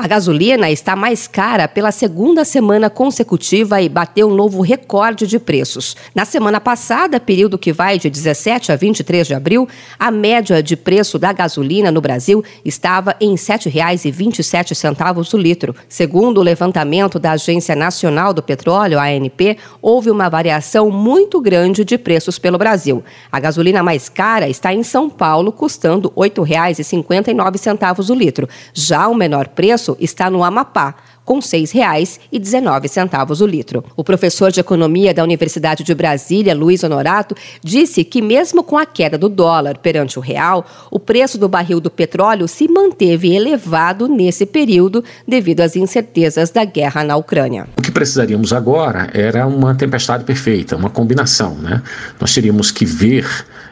A gasolina está mais cara pela segunda semana consecutiva e bateu um novo recorde de preços. Na semana passada, período que vai de 17 a 23 de abril, a média de preço da gasolina no Brasil estava em R$ 7,27 o litro. Segundo o levantamento da Agência Nacional do Petróleo, ANP, houve uma variação muito grande de preços pelo Brasil. A gasolina mais cara está em São Paulo, custando R$ 8,59 o litro. Já o menor preço está no Amapá, com R$ 6,19 o litro. O professor de economia da Universidade de Brasília, Luiz Honorato, disse que mesmo com a queda do dólar perante o real, o preço do barril do petróleo se manteve elevado nesse período devido às incertezas da guerra na Ucrânia. O que precisaríamos agora era uma tempestade perfeita, uma combinação, né? Nós teríamos que ver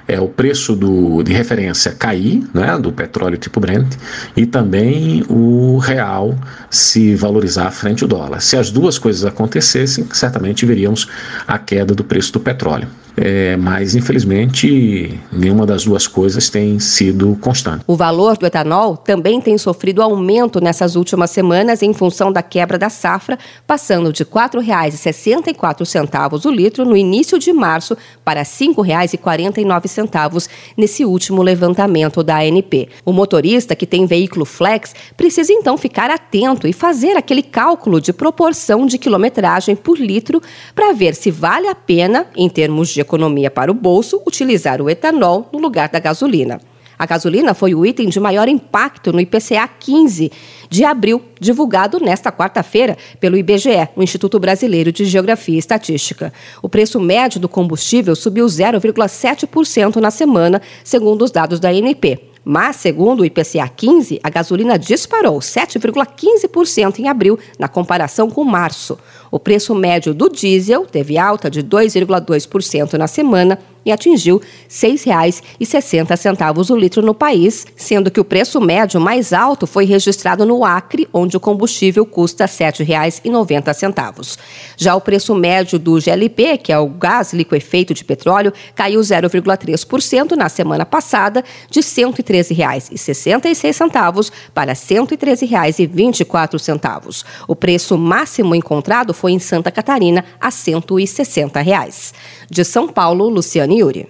é, o preço do, de referência cair, né, do petróleo tipo Brent, e também o real se valorizar frente ao dólar. Se as duas coisas acontecessem, certamente veríamos a queda do preço do petróleo. É, mas, infelizmente, nenhuma das duas coisas tem sido constante. O valor do etanol também tem sofrido aumento nessas últimas semanas em função da quebra da safra, passando de R$ 4,64 o litro no início de março para R$ 5,49 nesse último levantamento da ANP. O motorista que tem veículo flex precisa então ficar atento e fazer aquele cálculo de proporção de quilometragem por litro para ver se vale a pena, em termos de economia para o bolso utilizar o etanol no lugar da gasolina. A gasolina foi o item de maior impacto no IPCA 15 de abril, divulgado nesta quarta-feira pelo IBGE, o Instituto Brasileiro de Geografia e Estatística. O preço médio do combustível subiu 0,7% na semana, segundo os dados da ANP. Mas, segundo o IPCA 15, a gasolina disparou 7,15% em abril, na comparação com março. O preço médio do diesel teve alta de 2,2% na semana e atingiu R$ 6,60 o litro no país, sendo que o preço médio mais alto foi registrado no Acre, onde o combustível custa R$ 7,90. Já o preço médio do GLP, que é o gás liquefeito de petróleo, caiu 0,3% na semana passada, de R$ 113,66 para R$ 113,24. O preço máximo encontrado foi em Santa Catarina, a 160 reais. De São Paulo, Luciane Юрий.